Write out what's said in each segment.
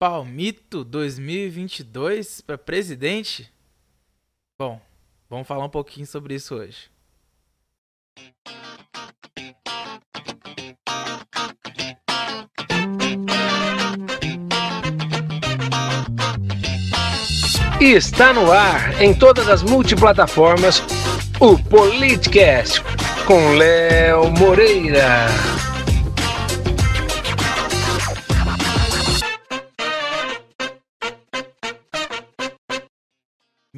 Palmito 2022 para presidente? Bom, vamos falar um pouquinho sobre isso hoje. E está no ar em todas as multiplataformas o Politcast com Léo Moreira.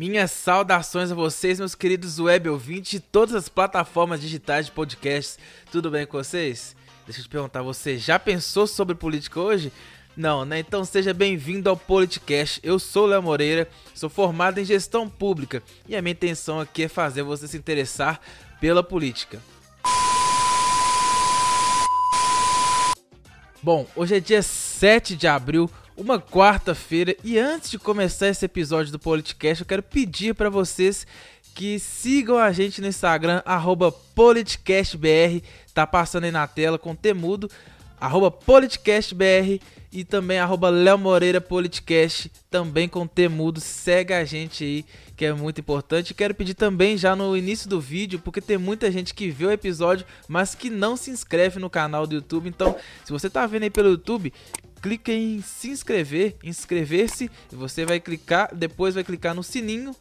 Minhas saudações a vocês, meus queridos web ouvintes de todas as plataformas digitais de podcasts. Tudo bem com vocês? Deixa eu te perguntar, você já pensou sobre política hoje? Não, né? Então seja bem-vindo ao Politicast. Eu sou Léo Moreira, sou formado em gestão pública e a minha intenção aqui é fazer você se interessar pela política. Bom, hoje é dia 7 de abril, uma quarta-feira, e antes de começar esse episódio do Politicast, eu quero pedir para vocês que sigam a gente no Instagram, PoliticastBR, tá passando aí na tela com temudo, PoliticastBR e também arroba Léo Moreira também com temudo, segue a gente aí, que é muito importante. Quero pedir também já no início do vídeo, porque tem muita gente que vê o episódio, mas que não se inscreve no canal do YouTube. Então, se você tá vendo aí pelo YouTube, clica em se inscrever, inscrever-se, você vai clicar, depois vai clicar no sininho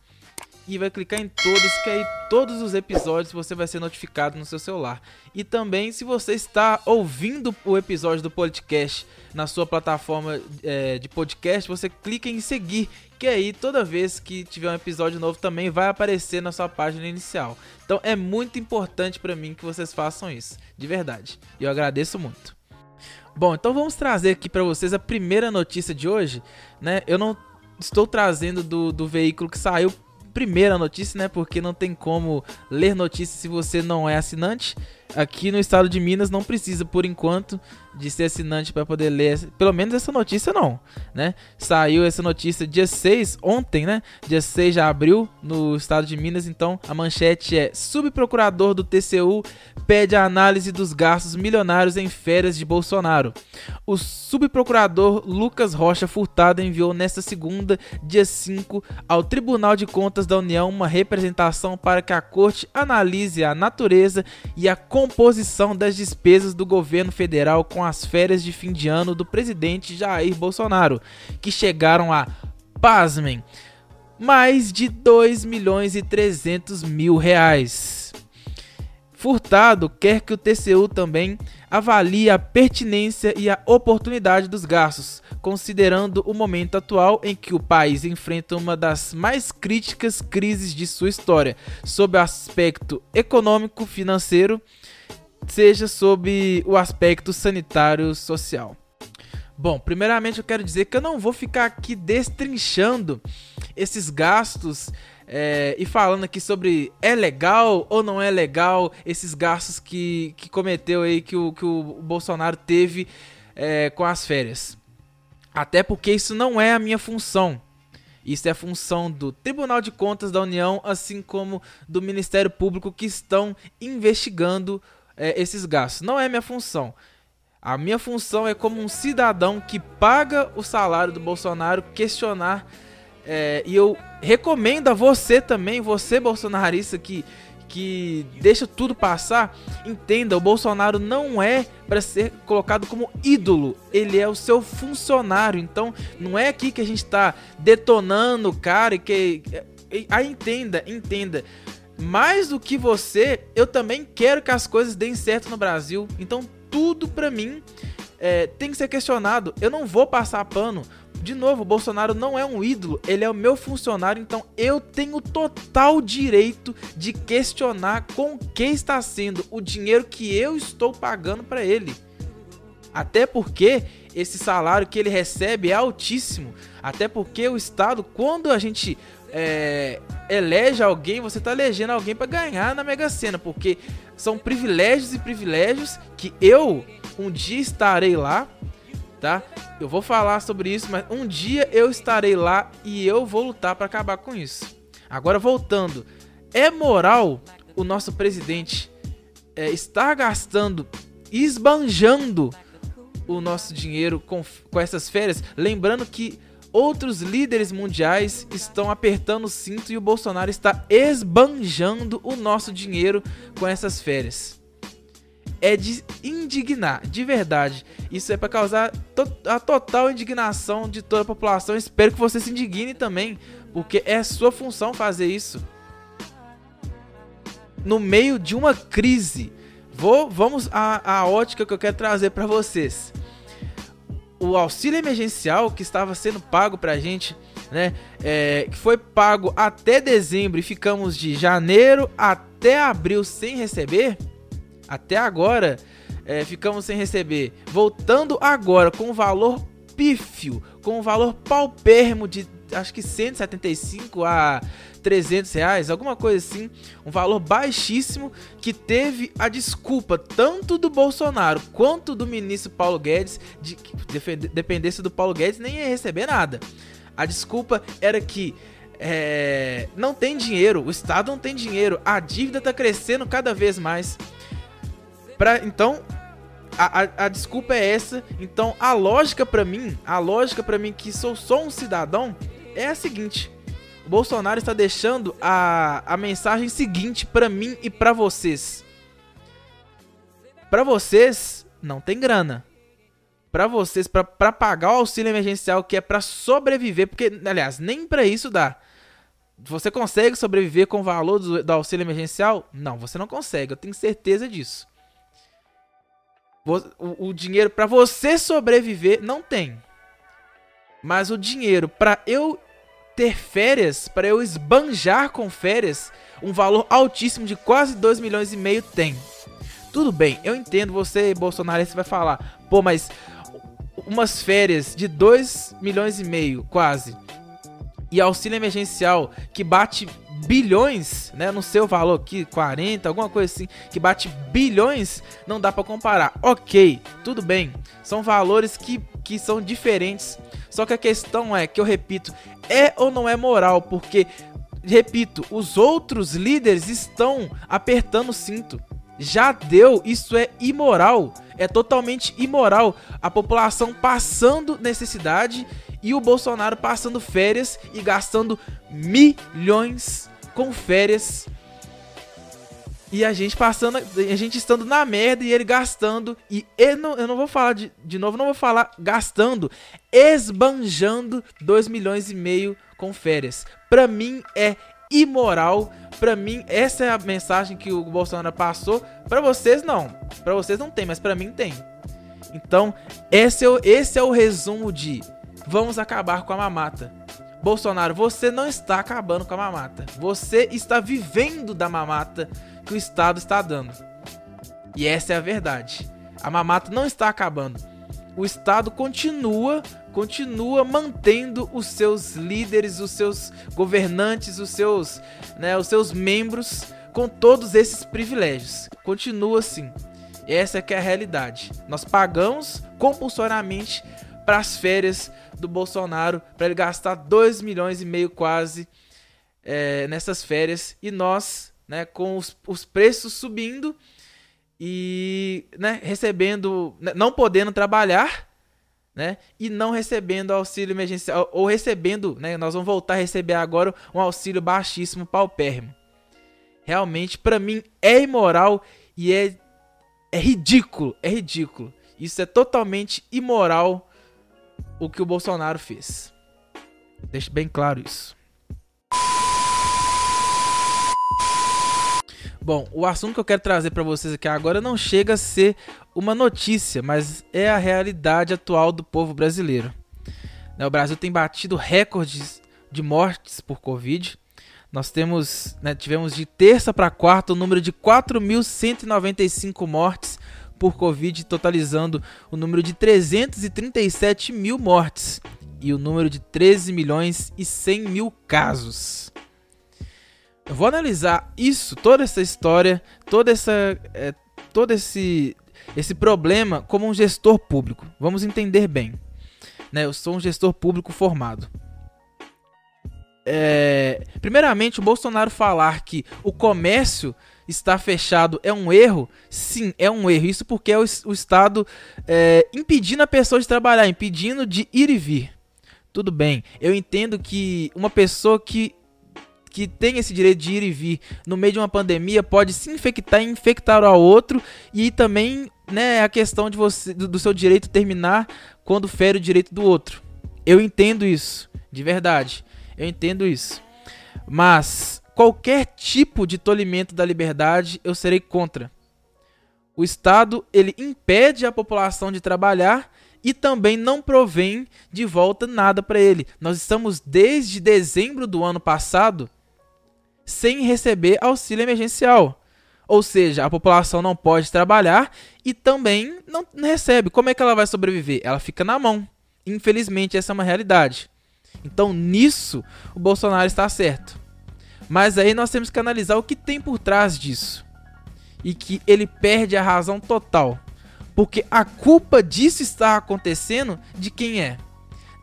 e vai clicar em todos, que aí todos os episódios você vai ser notificado no seu celular. E também, se você está ouvindo o episódio do podcast na sua plataforma é, de podcast, você clica em seguir, que aí toda vez que tiver um episódio novo também vai aparecer na sua página inicial. Então é muito importante para mim que vocês façam isso, de verdade. E eu agradeço muito. Bom, então vamos trazer aqui para vocês a primeira notícia de hoje, né? Eu não estou trazendo do, do veículo que saiu primeira notícia, né? Porque não tem como ler notícias se você não é assinante. Aqui no estado de Minas não precisa, por enquanto, de ser assinante para poder ler, pelo menos essa notícia não, né? Saiu essa notícia dia 6, ontem, né? Dia 6 de abril, no estado de Minas, então a manchete é: Subprocurador do TCU pede a análise dos gastos milionários em férias de Bolsonaro. O subprocurador Lucas Rocha Furtado enviou nesta segunda, dia 5, ao Tribunal de Contas da União uma representação para que a corte analise a natureza e a composição das despesas do governo federal com as férias de fim de ano do presidente Jair Bolsonaro, que chegaram a, pasmem, mais de 2 milhões e 300 mil reais. Furtado quer que o TCU também avalie a pertinência e a oportunidade dos gastos, considerando o momento atual em que o país enfrenta uma das mais críticas crises de sua história, sob o aspecto econômico, financeiro seja sob o aspecto sanitário social. Bom, primeiramente eu quero dizer que eu não vou ficar aqui destrinchando esses gastos é, e falando aqui sobre é legal ou não é legal esses gastos que, que cometeu aí, que o, que o Bolsonaro teve é, com as férias. Até porque isso não é a minha função. Isso é função do Tribunal de Contas da União, assim como do Ministério Público, que estão investigando é, esses gastos. Não é minha função. A minha função é como um cidadão que paga o salário do Bolsonaro questionar. É, e eu recomendo a você também, você bolsonarista que, que deixa tudo passar, entenda, o Bolsonaro não é para ser colocado como ídolo, ele é o seu funcionário. Então, não é aqui que a gente está detonando o cara e que. Aí entenda, entenda mais do que você, eu também quero que as coisas deem certo no Brasil. Então, tudo pra mim é, tem que ser questionado. Eu não vou passar pano. De novo, o Bolsonaro não é um ídolo, ele é o meu funcionário, então eu tenho total direito de questionar com que está sendo o dinheiro que eu estou pagando para ele. Até porque esse salário que ele recebe é altíssimo. Até porque o Estado, quando a gente é, elege alguém, você está elegendo alguém para ganhar na Mega Sena, porque são privilégios e privilégios que eu um dia estarei lá, tá? Eu vou falar sobre isso, mas um dia eu estarei lá e eu vou lutar para acabar com isso. Agora voltando, é moral o nosso presidente é, estar gastando, esbanjando o nosso dinheiro com, com essas férias, lembrando que outros líderes mundiais estão apertando o cinto e o Bolsonaro está esbanjando o nosso dinheiro com essas férias. É de indignar, de verdade. Isso é para causar to a total indignação de toda a população. Espero que você se indigne também, porque é sua função fazer isso. No meio de uma crise, vou vamos à, à ótica que eu quero trazer para vocês o auxílio emergencial que estava sendo pago para a gente, né? É, que foi pago até dezembro e ficamos de janeiro até abril sem receber. Até agora é, ficamos sem receber. Voltando agora com o valor pífio, com o valor paupérrimo de acho que 175 a 300 reais, alguma coisa assim, um valor baixíssimo que teve a desculpa tanto do Bolsonaro quanto do ministro Paulo Guedes de que dependesse do Paulo Guedes nem ia receber nada. A desculpa era que é, não tem dinheiro, o Estado não tem dinheiro, a dívida está crescendo cada vez mais. Pra, então, a, a, a, desculpa é essa. Então, a lógica para mim, a lógica para mim que sou só um cidadão, é a seguinte: o Bolsonaro está deixando a, a mensagem seguinte para mim e para vocês. Para vocês não tem grana. Para vocês para pagar o auxílio emergencial que é para sobreviver, porque aliás, nem para isso dá. Você consegue sobreviver com o valor do, do auxílio emergencial? Não, você não consegue, eu tenho certeza disso. O, o dinheiro para você sobreviver não tem. Mas o dinheiro para eu ter férias, para eu esbanjar com férias, um valor altíssimo de quase 2 milhões e meio tem. Tudo bem, eu entendo você, Bolsonaro, você vai falar, pô, mas umas férias de 2 milhões e meio, quase, e auxílio emergencial que bate bilhões, né, no seu valor aqui, 40, alguma coisa assim, que bate bilhões, não dá para comparar. OK, tudo bem. São valores que, que são diferentes. Só que a questão é que eu repito, é ou não é moral? Porque repito, os outros líderes estão apertando o cinto. Já deu, isso é imoral. É totalmente imoral. A população passando necessidade e o Bolsonaro passando férias e gastando milhões com férias. E a gente passando, a gente estando na merda e ele gastando. E eu não, eu não vou falar de, de novo, não vou falar gastando, esbanjando 2 milhões e meio com férias. Pra mim é imoral. Pra mim, essa é a mensagem que o Bolsonaro passou. Pra vocês, não. Pra vocês não tem, mas pra mim tem. Então, esse é o, esse é o resumo de vamos acabar com a mamata. Bolsonaro, você não está acabando com a mamata. Você está vivendo da mamata que o Estado está dando. E essa é a verdade. A mamata não está acabando. O Estado continua, continua mantendo os seus líderes, os seus governantes, os seus, né, os seus membros com todos esses privilégios. Continua assim. Essa é que é a realidade. Nós pagamos compulsoriamente para as férias do Bolsonaro, para ele gastar 2 milhões e meio quase é, nessas férias. E nós, né, com os, os preços subindo e né, recebendo, né, não podendo trabalhar, né, e não recebendo auxílio emergencial, ou recebendo, né, nós vamos voltar a receber agora um auxílio baixíssimo, paupérrimo. Realmente, para mim, é imoral e é, é ridículo, é ridículo. Isso é totalmente imoral o que o Bolsonaro fez. Deixe bem claro isso. Bom, o assunto que eu quero trazer para vocês aqui agora não chega a ser uma notícia, mas é a realidade atual do povo brasileiro. Né, o Brasil tem batido recordes de mortes por Covid. Nós temos, né, tivemos de terça para quarta o número de 4.195 mortes por Covid, totalizando o número de 337 mil mortes e o número de 13 milhões e 100 mil casos. Eu vou analisar isso, toda essa história, toda essa, é, todo esse, esse problema como um gestor público. Vamos entender bem. Né? Eu sou um gestor público formado. É, primeiramente, o Bolsonaro falar que o comércio estar fechado é um erro? Sim, é um erro. Isso porque é o, o Estado é, impedindo a pessoa de trabalhar, impedindo de ir e vir. Tudo bem, eu entendo que uma pessoa que que tem esse direito de ir e vir no meio de uma pandemia pode se infectar e infectar ao outro e também né, a questão de você do, do seu direito terminar quando fere o direito do outro. Eu entendo isso, de verdade. Eu entendo isso. Mas qualquer tipo de tolimento da liberdade eu serei contra. O Estado ele impede a população de trabalhar e também não provém de volta nada para ele. Nós estamos desde dezembro do ano passado sem receber auxílio emergencial. Ou seja, a população não pode trabalhar e também não recebe. Como é que ela vai sobreviver? Ela fica na mão. Infelizmente, essa é uma realidade. Então, nisso, o Bolsonaro está certo. Mas aí nós temos que analisar o que tem por trás disso. E que ele perde a razão total. Porque a culpa disso está acontecendo de quem é?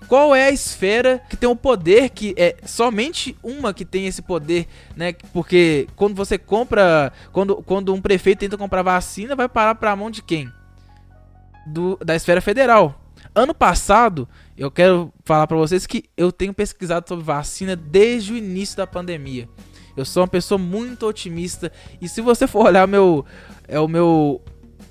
Qual é a esfera que tem o poder que é somente uma que tem esse poder, né? Porque quando você compra, quando, quando um prefeito tenta comprar vacina, vai parar para a mão de quem? Do, da esfera federal. Ano passado, eu quero falar para vocês que eu tenho pesquisado sobre vacina desde o início da pandemia. Eu sou uma pessoa muito otimista e se você for olhar meu é o meu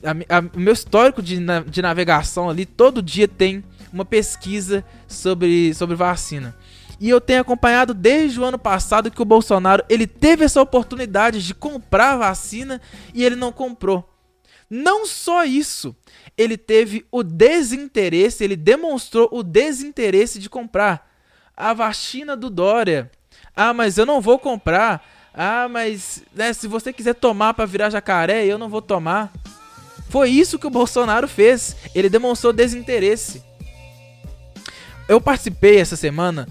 a, a, o meu histórico de, de navegação ali, todo dia tem uma pesquisa sobre, sobre vacina. E eu tenho acompanhado desde o ano passado que o Bolsonaro ele teve essa oportunidade de comprar vacina e ele não comprou. Não só isso, ele teve o desinteresse, ele demonstrou o desinteresse de comprar a vacina do Dória. Ah, mas eu não vou comprar. Ah, mas né, se você quiser tomar para virar jacaré, eu não vou tomar. Foi isso que o Bolsonaro fez. Ele demonstrou desinteresse. Eu participei essa semana,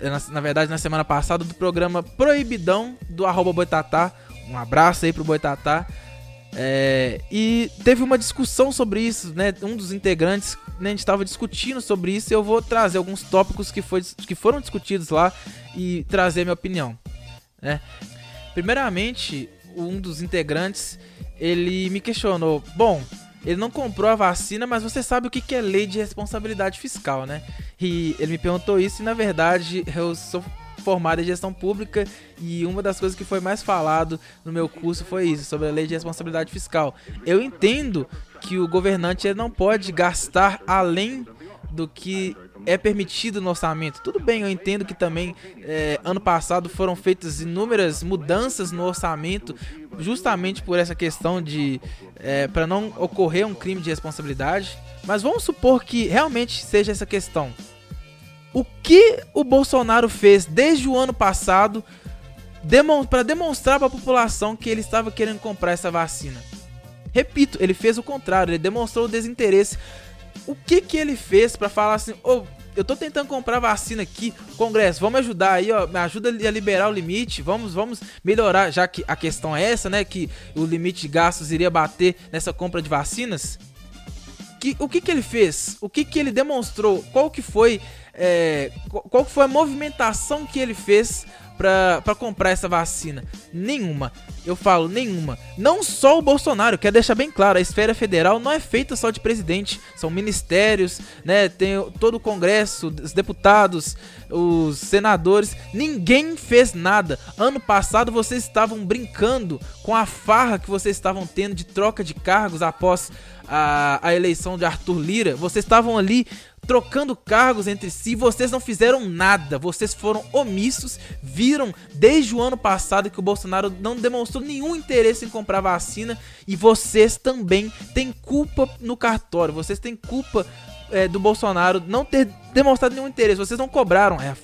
na, na, verdade na semana passada, do programa Proibidão do arroba Boitatá. Um abraço aí pro Boitatá. É, e teve uma discussão sobre isso, né? Um dos integrantes, né, a gente estava discutindo sobre isso e eu vou trazer alguns tópicos que, foi, que foram discutidos lá e trazer minha opinião. Né? Primeiramente, um dos integrantes ele me questionou: bom, ele não comprou a vacina, mas você sabe o que é lei de responsabilidade fiscal, né? E ele me perguntou isso e na verdade eu sou formado em gestão pública e uma das coisas que foi mais falado no meu curso foi isso, sobre a lei de responsabilidade fiscal. Eu entendo que o governante ele não pode gastar além do que é permitido no orçamento. Tudo bem, eu entendo que também é, ano passado foram feitas inúmeras mudanças no orçamento, justamente por essa questão de é, para não ocorrer um crime de responsabilidade. Mas vamos supor que realmente seja essa questão. O que o Bolsonaro fez desde o ano passado para demonstrar para a população que ele estava querendo comprar essa vacina? Repito, ele fez o contrário, ele demonstrou o desinteresse o que que ele fez para falar assim, oh, eu tô tentando comprar vacina aqui, Congresso, vamos ajudar aí, ó, me ajuda a liberar o limite, vamos, vamos melhorar, já que a questão é essa, né, que o limite de gastos iria bater nessa compra de vacinas. Que, o que que ele fez? O que que ele demonstrou? Qual que foi, é, qual foi a movimentação que ele fez para comprar essa vacina? Nenhuma. Eu falo nenhuma. Não só o Bolsonaro, quero deixar bem claro, a esfera federal não é feita só de presidente, são ministérios, né? Tem todo o Congresso, os deputados, os senadores, ninguém fez nada. Ano passado vocês estavam brincando com a farra que vocês estavam tendo de troca de cargos após a, a eleição de Arthur Lira. Vocês estavam ali trocando cargos entre si, vocês não fizeram nada, vocês foram omissos, viram desde o ano passado que o Bolsonaro não demonstrou nenhum interesse em comprar vacina e vocês também têm culpa no cartório, vocês têm culpa é, do Bolsonaro não ter demonstrado nenhum interesse, vocês não cobraram, é a,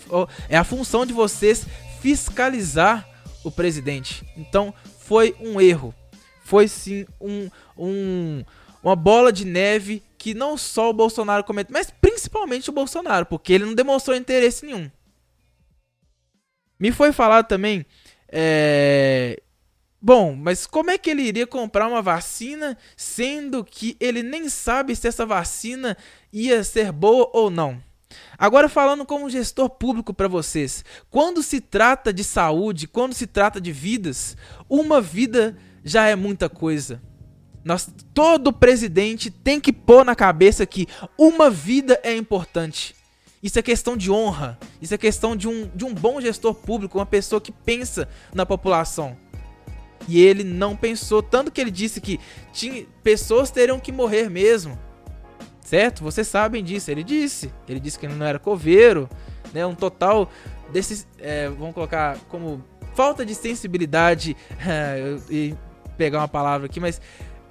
é a função de vocês fiscalizar o presidente. Então foi um erro, foi sim um, um uma bola de neve que não só o Bolsonaro cometeu, mas principalmente o Bolsonaro, porque ele não demonstrou interesse nenhum. Me foi falado também. É... Bom, mas como é que ele iria comprar uma vacina sendo que ele nem sabe se essa vacina ia ser boa ou não? Agora falando como gestor público para vocês, quando se trata de saúde, quando se trata de vidas, uma vida já é muita coisa. Nós, todo presidente tem que pôr na cabeça que uma vida é importante. Isso é questão de honra. Isso é questão de um, de um bom gestor público, uma pessoa que pensa na população. E ele não pensou, tanto que ele disse que tinha, pessoas teriam que morrer mesmo. Certo? Vocês sabem disso. Ele disse. Ele disse que ele não era coveiro. Né? Um total desses. É, vamos colocar como falta de sensibilidade. e pegar uma palavra aqui, mas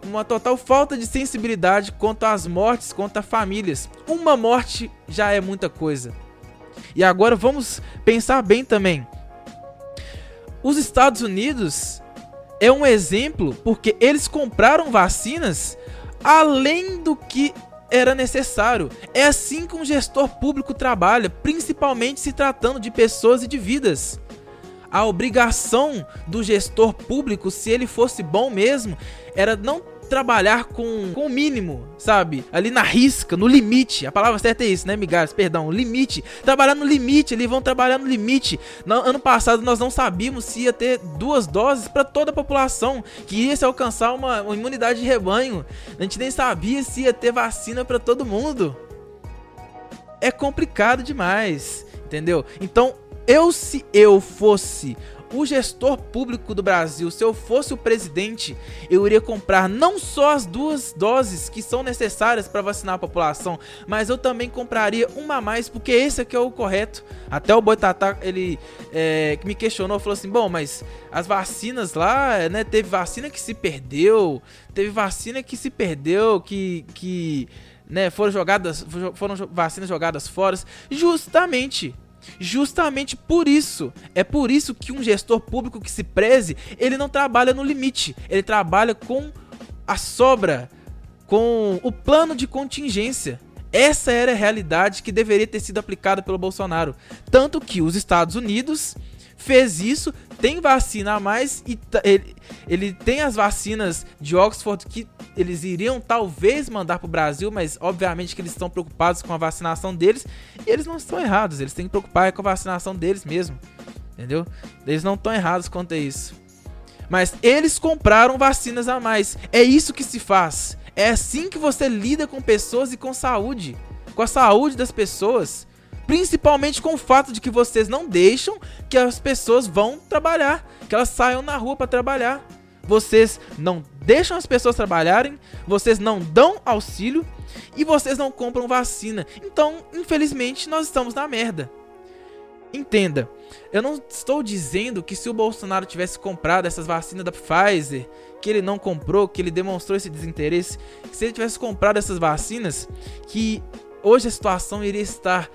uma total falta de sensibilidade quanto às mortes, quanto a famílias. Uma morte já é muita coisa. E agora vamos pensar bem também. Os Estados Unidos é um exemplo porque eles compraram vacinas além do que era necessário. É assim que um gestor público trabalha, principalmente se tratando de pessoas e de vidas a obrigação do gestor público, se ele fosse bom mesmo, era não trabalhar com, com o mínimo, sabe? Ali na risca, no limite. A palavra certa é isso, né, migalhas? Perdão, limite. Trabalhar no limite, eles vão trabalhar no limite. No ano passado nós não sabíamos se ia ter duas doses para toda a população, que ia se alcançar uma, uma imunidade de rebanho. A gente nem sabia se ia ter vacina para todo mundo. É complicado demais, entendeu? Então, eu, se eu fosse o gestor público do Brasil, se eu fosse o presidente, eu iria comprar não só as duas doses que são necessárias para vacinar a população, mas eu também compraria uma a mais, porque esse aqui é o correto. Até o Boitatá, ele é, me questionou, falou assim, bom, mas as vacinas lá, né, teve vacina que se perdeu, teve vacina que se perdeu, que... que né, foram jogadas, foram vacinas jogadas fora, justamente Justamente por isso, é por isso que um gestor público que se preze, ele não trabalha no limite, ele trabalha com a sobra, com o plano de contingência. Essa era a realidade que deveria ter sido aplicada pelo Bolsonaro. Tanto que os Estados Unidos fez isso, tem vacina a mais e ele, ele tem as vacinas de Oxford que eles iriam talvez mandar para o Brasil, mas obviamente que eles estão preocupados com a vacinação deles e eles não estão errados, eles têm que preocupar com a vacinação deles mesmo, entendeu? Eles não estão errados quanto a isso. Mas eles compraram vacinas a mais. É isso que se faz. É assim que você lida com pessoas e com saúde, com a saúde das pessoas. Principalmente com o fato de que vocês não deixam que as pessoas vão trabalhar, que elas saiam na rua para trabalhar. Vocês não deixam as pessoas trabalharem, vocês não dão auxílio e vocês não compram vacina. Então, infelizmente, nós estamos na merda. Entenda, eu não estou dizendo que se o Bolsonaro tivesse comprado essas vacinas da Pfizer, que ele não comprou, que ele demonstrou esse desinteresse, se ele tivesse comprado essas vacinas, que hoje a situação iria estar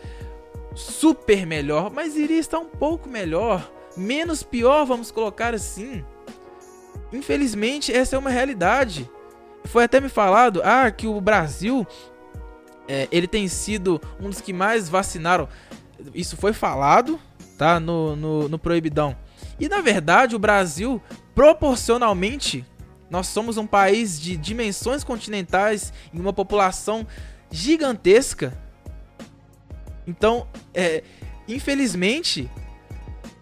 super melhor, mas iria estar um pouco melhor, menos pior, vamos colocar assim. Infelizmente, essa é uma realidade. Foi até me falado, ah, que o Brasil é, ele tem sido um dos que mais vacinaram. Isso foi falado, tá, no, no, no proibidão. E na verdade, o Brasil, proporcionalmente, nós somos um país de dimensões continentais e uma população gigantesca então, é, infelizmente,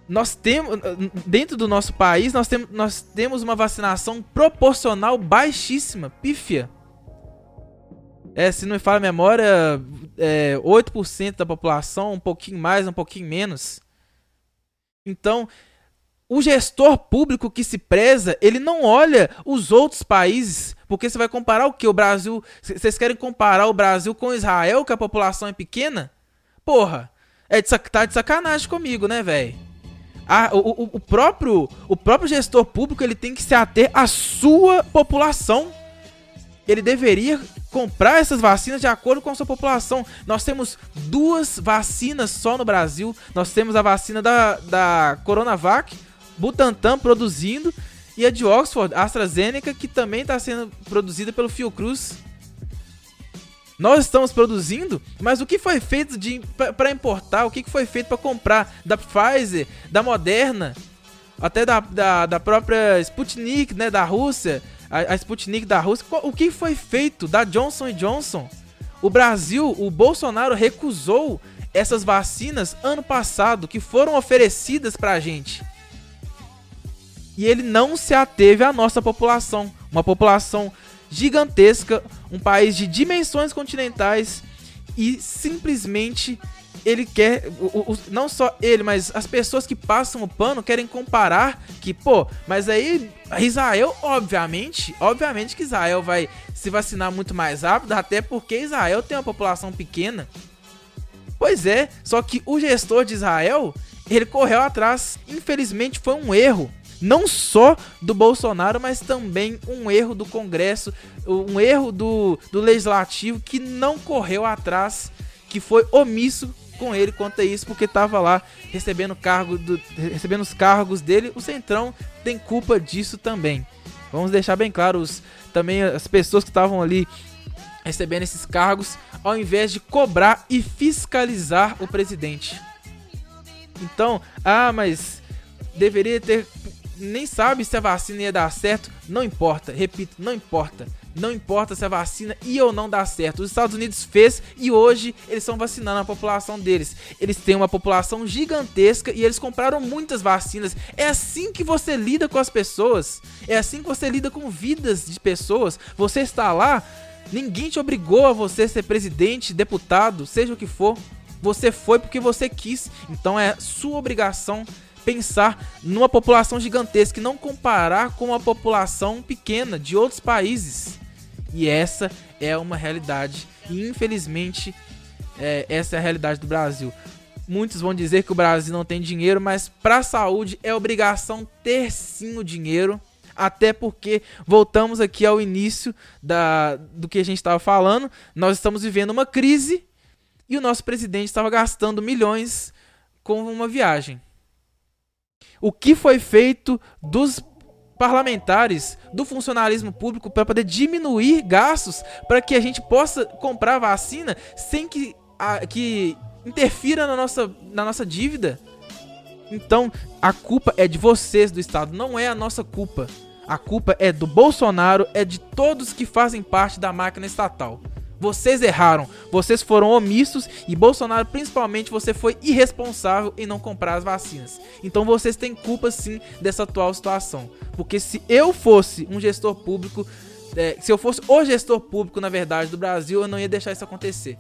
nós temos dentro do nosso país nós temos, nós temos uma vacinação proporcional baixíssima, pífia. É, se não me fala a memória, é, 8% da população, um pouquinho mais, um pouquinho menos. Então, o gestor público que se preza, ele não olha os outros países, porque você vai comparar o que? O Brasil. Vocês querem comparar o Brasil com Israel, que a população é pequena? Porra, é de, tá de sacanagem comigo, né, velho? O, o, o, próprio, o próprio gestor público ele tem que se ater à sua população. Ele deveria comprar essas vacinas de acordo com a sua população. Nós temos duas vacinas só no Brasil. Nós temos a vacina da, da Coronavac, Butantan produzindo, e a de Oxford, AstraZeneca, que também está sendo produzida pelo Fiocruz. Nós estamos produzindo, mas o que foi feito para importar, o que foi feito para comprar? Da Pfizer, da Moderna, até da, da, da própria Sputnik, né, da Rússia, a, a Sputnik da Rússia, o que foi feito da Johnson Johnson? O Brasil, o Bolsonaro recusou essas vacinas ano passado que foram oferecidas pra gente. E ele não se ateve à nossa população, uma população gigantesca, um país de dimensões continentais e simplesmente ele quer, o, o, não só ele, mas as pessoas que passam o pano querem comparar que, pô, mas aí Israel, obviamente, obviamente que Israel vai se vacinar muito mais rápido, até porque Israel tem uma população pequena. Pois é, só que o gestor de Israel, ele correu atrás. Infelizmente foi um erro não só do Bolsonaro, mas também um erro do Congresso, um erro do, do Legislativo que não correu atrás, que foi omisso com ele quanto a isso, porque estava lá recebendo, cargo do, recebendo os cargos dele. O Centrão tem culpa disso também. Vamos deixar bem claro, os, também as pessoas que estavam ali recebendo esses cargos, ao invés de cobrar e fiscalizar o presidente. Então, ah, mas deveria ter. Nem sabe se a vacina ia dar certo. Não importa, repito, não importa. Não importa se a vacina ia ou não dar certo. Os Estados Unidos fez e hoje eles estão vacinando a população deles. Eles têm uma população gigantesca e eles compraram muitas vacinas. É assim que você lida com as pessoas. É assim que você lida com vidas de pessoas. Você está lá, ninguém te obrigou a você ser presidente, deputado, seja o que for. Você foi porque você quis. Então é sua obrigação pensar numa população gigantesca e não comparar com a população pequena de outros países. E essa é uma realidade. E infelizmente, é, essa é a realidade do Brasil. Muitos vão dizer que o Brasil não tem dinheiro, mas para a saúde é obrigação ter sim o dinheiro. Até porque voltamos aqui ao início da, do que a gente estava falando. Nós estamos vivendo uma crise e o nosso presidente estava gastando milhões com uma viagem. O que foi feito dos parlamentares do funcionalismo público para poder diminuir gastos para que a gente possa comprar vacina sem que, a, que interfira na nossa, na nossa dívida. Então, a culpa é de vocês do Estado, não é a nossa culpa. A culpa é do Bolsonaro, é de todos que fazem parte da máquina estatal. Vocês erraram, vocês foram omissos e Bolsonaro, principalmente, você foi irresponsável em não comprar as vacinas. Então vocês têm culpa sim dessa atual situação. Porque se eu fosse um gestor público, é, se eu fosse o gestor público, na verdade, do Brasil, eu não ia deixar isso acontecer.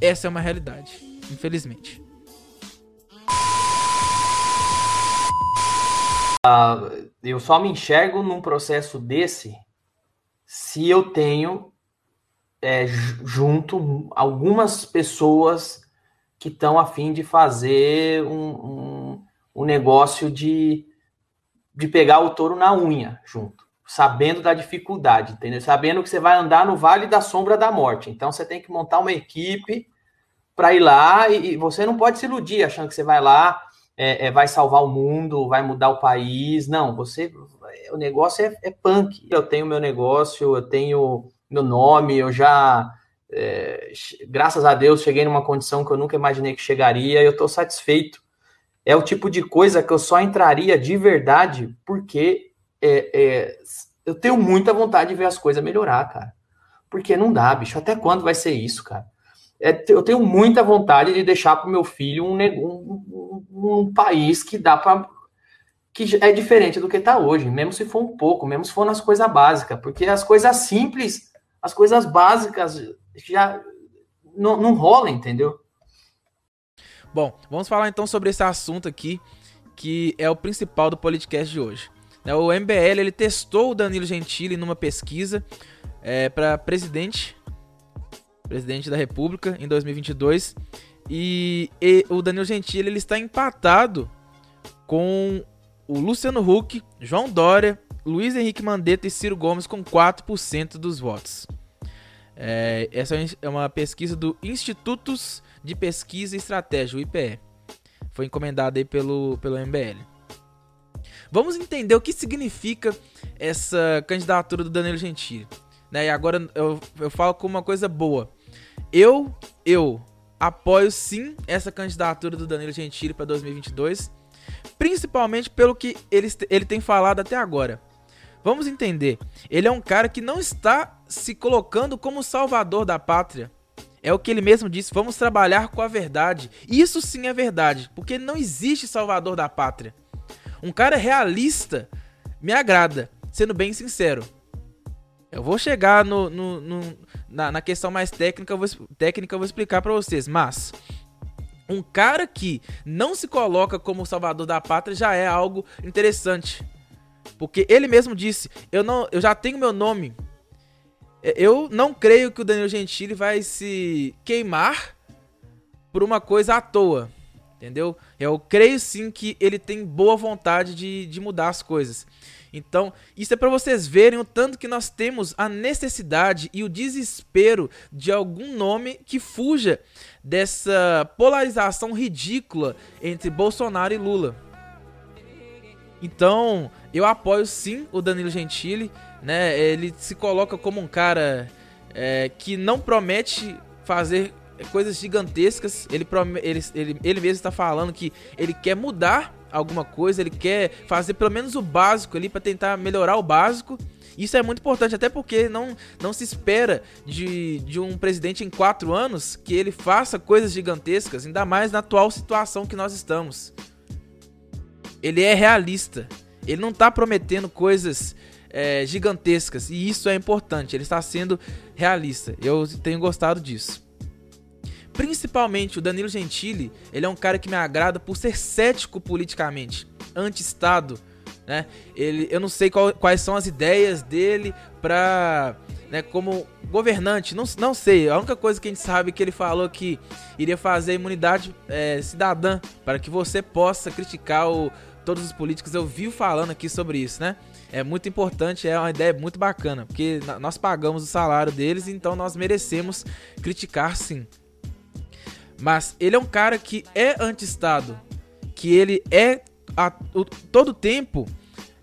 Essa é uma realidade, infelizmente. Uh, eu só me enxergo num processo desse se eu tenho é, junto algumas pessoas que estão a fim de fazer um, um, um, negócio de, de pegar o touro na unha junto, sabendo da dificuldade, entendeu? Sabendo que você vai andar no vale da sombra da morte. Então você tem que montar uma equipe para ir lá e, e, você não pode se iludir achando que você vai lá, é, é, vai salvar o mundo, vai mudar o país. Não, você. O negócio é, é punk. Eu tenho meu negócio, eu tenho meu nome, eu já, é, graças a Deus, cheguei numa condição que eu nunca imaginei que chegaria e eu estou satisfeito. É o tipo de coisa que eu só entraria de verdade porque é, é, eu tenho muita vontade de ver as coisas melhorar, cara. Porque não dá, bicho. Até quando vai ser isso, cara? É, eu tenho muita vontade de deixar para o meu filho um, um, um, um país que dá para que é diferente do que está hoje, mesmo se for um pouco, mesmo se for nas coisas básicas, porque as coisas simples as coisas básicas já não, não rolam, entendeu? Bom, vamos falar então sobre esse assunto aqui, que é o principal do podcast de hoje. É, o MBL ele testou o Danilo Gentili numa pesquisa é, para presidente, presidente da República em 2022 e, e, o Danilo Gentili ele está empatado com o Luciano Huck, João Dória Luiz Henrique Mandetta e Ciro Gomes com 4% dos votos. É, essa é uma pesquisa do Institutos de Pesquisa e Estratégia, o IPE. Foi encomendada aí pelo, pelo MBL. Vamos entender o que significa essa candidatura do Danilo Gentili. Né? E agora eu, eu falo com uma coisa boa. Eu, eu apoio sim essa candidatura do Danilo Gentili para 2022, principalmente pelo que ele, ele tem falado até agora. Vamos entender. Ele é um cara que não está se colocando como salvador da pátria. É o que ele mesmo disse, vamos trabalhar com a verdade. Isso sim é verdade, porque não existe salvador da pátria. Um cara realista me agrada, sendo bem sincero. Eu vou chegar no, no, no na, na, questão mais técnica, eu vou, técnica, eu vou explicar para vocês, mas um cara que não se coloca como salvador da pátria já é algo interessante. Porque ele mesmo disse: "Eu não, eu já tenho meu nome. Eu não creio que o Danilo Gentili vai se queimar por uma coisa à toa. Entendeu? Eu creio sim que ele tem boa vontade de, de mudar as coisas. Então, isso é para vocês verem o tanto que nós temos a necessidade e o desespero de algum nome que fuja dessa polarização ridícula entre Bolsonaro e Lula. Então, eu apoio sim o Danilo Gentili, né? Ele se coloca como um cara é, que não promete fazer coisas gigantescas. Ele, ele, ele, ele mesmo está falando que ele quer mudar alguma coisa, ele quer fazer pelo menos o básico ali para tentar melhorar o básico. Isso é muito importante, até porque não, não se espera de, de um presidente em quatro anos que ele faça coisas gigantescas, ainda mais na atual situação que nós estamos. Ele é realista, ele não está prometendo coisas é, gigantescas, e isso é importante, ele está sendo realista. Eu tenho gostado disso. Principalmente o Danilo Gentili, ele é um cara que me agrada por ser cético politicamente, anti-Estado, né? Ele, eu não sei qual, quais são as ideias dele para, né, como governante, não, não sei. A única coisa que a gente sabe é que ele falou que iria fazer a imunidade é, cidadã para que você possa criticar o, todos os políticos. Eu vi falando aqui sobre isso, né? É muito importante, é uma ideia muito bacana, porque nós pagamos o salário deles, então nós merecemos criticar sim. Mas ele é um cara que é anti-Estado. Que ele é a, o, todo tempo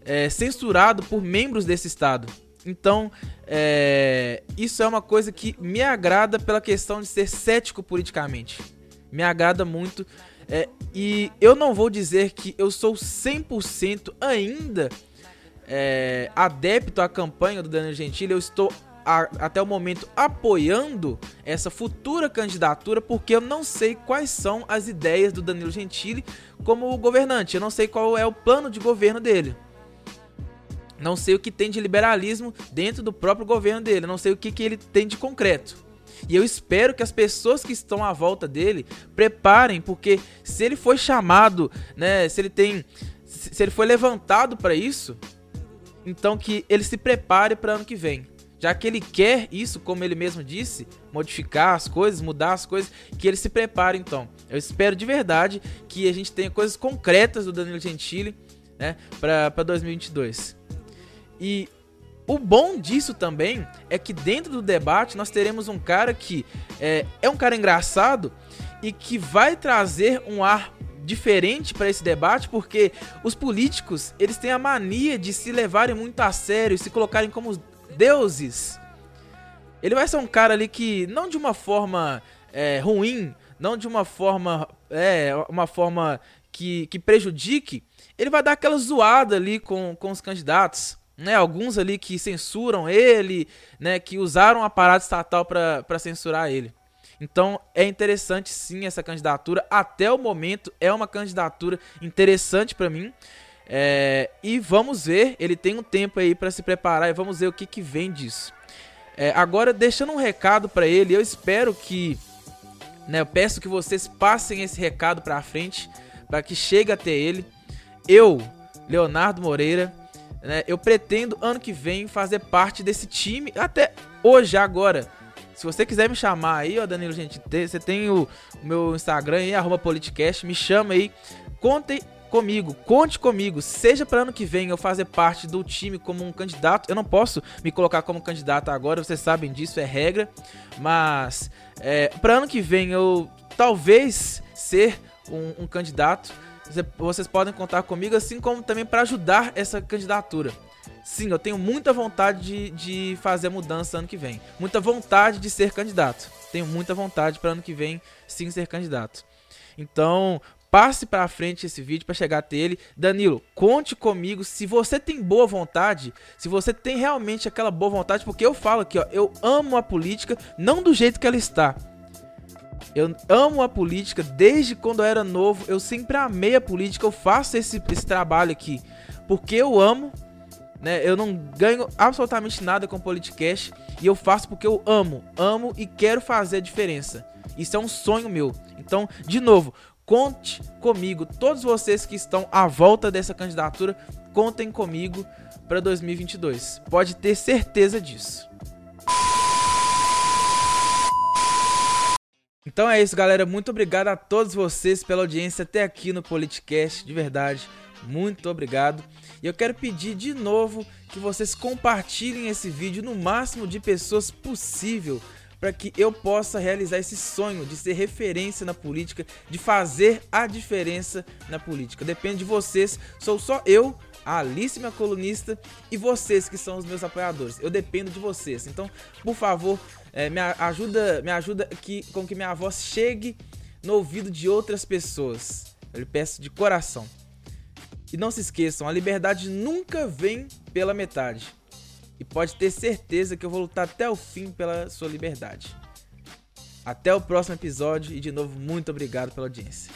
é, censurado por membros desse Estado. Então, é, isso é uma coisa que me agrada pela questão de ser cético politicamente. Me agrada muito. É, e eu não vou dizer que eu sou 100% ainda é, adepto à campanha do Danilo Gentili. Eu estou a, até o momento apoiando essa futura candidatura, porque eu não sei quais são as ideias do Danilo Gentili como governante. Eu não sei qual é o plano de governo dele. Não sei o que tem de liberalismo dentro do próprio governo dele. Não sei o que, que ele tem de concreto. E eu espero que as pessoas que estão à volta dele preparem, porque se ele foi chamado, né, se ele tem se ele foi levantado para isso, então que ele se prepare para ano que vem já que ele quer isso, como ele mesmo disse, modificar as coisas, mudar as coisas, que ele se prepare então. Eu espero de verdade que a gente tenha coisas concretas do Danilo Gentili, né, para 2022. E o bom disso também é que dentro do debate nós teremos um cara que é, é um cara engraçado e que vai trazer um ar diferente para esse debate, porque os políticos eles têm a mania de se levarem muito a sério, e se colocarem como deuses. Ele vai ser um cara ali que, não de uma forma é, ruim, não de uma forma, é, uma forma que, que prejudique, ele vai dar aquela zoada ali com, com os candidatos. Né, alguns ali que censuram ele, né, que usaram o aparato estatal para censurar ele. Então é interessante sim essa candidatura. Até o momento é uma candidatura interessante para mim. É, e vamos ver, ele tem um tempo aí para se preparar e vamos ver o que, que vem disso. É, agora, deixando um recado para ele, eu espero que, né, eu peço que vocês passem esse recado para frente, para que chegue até ele. Eu, Leonardo Moreira, né, eu pretendo ano que vem fazer parte desse time, até hoje, agora. Se você quiser me chamar aí, ó, Danilo, gente, você tem o, meu Instagram aí, arroba politicast, me chama aí. Contem comigo, conte comigo, seja para ano que vem eu fazer parte do time como um candidato. Eu não posso me colocar como candidato agora, vocês sabem disso, é regra. Mas é, para ano que vem eu talvez ser um, um candidato. Vocês podem contar comigo, assim como também para ajudar essa candidatura. Sim, eu tenho muita vontade de, de fazer a mudança ano que vem. Muita vontade de ser candidato. Tenho muita vontade para ano que vem sim ser candidato. Então, passe para frente esse vídeo para chegar até ele. Danilo, conte comigo se você tem boa vontade, se você tem realmente aquela boa vontade, porque eu falo aqui, ó, eu amo a política, não do jeito que ela está. Eu amo a política desde quando eu era novo. Eu sempre amei a política. Eu faço esse, esse trabalho aqui porque eu amo. Né? Eu não ganho absolutamente nada com podcast. E eu faço porque eu amo. Amo e quero fazer a diferença. Isso é um sonho meu. Então, de novo, conte comigo. Todos vocês que estão à volta dessa candidatura, contem comigo para 2022. Pode ter certeza disso. Então é isso, galera. Muito obrigado a todos vocês pela audiência até aqui no Politicast, de verdade. Muito obrigado. E eu quero pedir de novo que vocês compartilhem esse vídeo no máximo de pessoas possível para que eu possa realizar esse sonho de ser referência na política, de fazer a diferença na política. Depende de vocês. Sou só eu a Alice, minha colunista, e vocês que são os meus apoiadores. Eu dependo de vocês. Então, por favor, é, me ajuda, me ajuda que, com que minha voz chegue no ouvido de outras pessoas. Eu lhe peço de coração. E não se esqueçam, a liberdade nunca vem pela metade. E pode ter certeza que eu vou lutar até o fim pela sua liberdade. Até o próximo episódio e de novo muito obrigado pela audiência.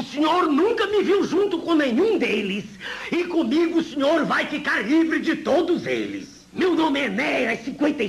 O senhor nunca me viu junto com nenhum deles. E comigo o senhor vai ficar livre de todos eles. Meu nome é Enéas 56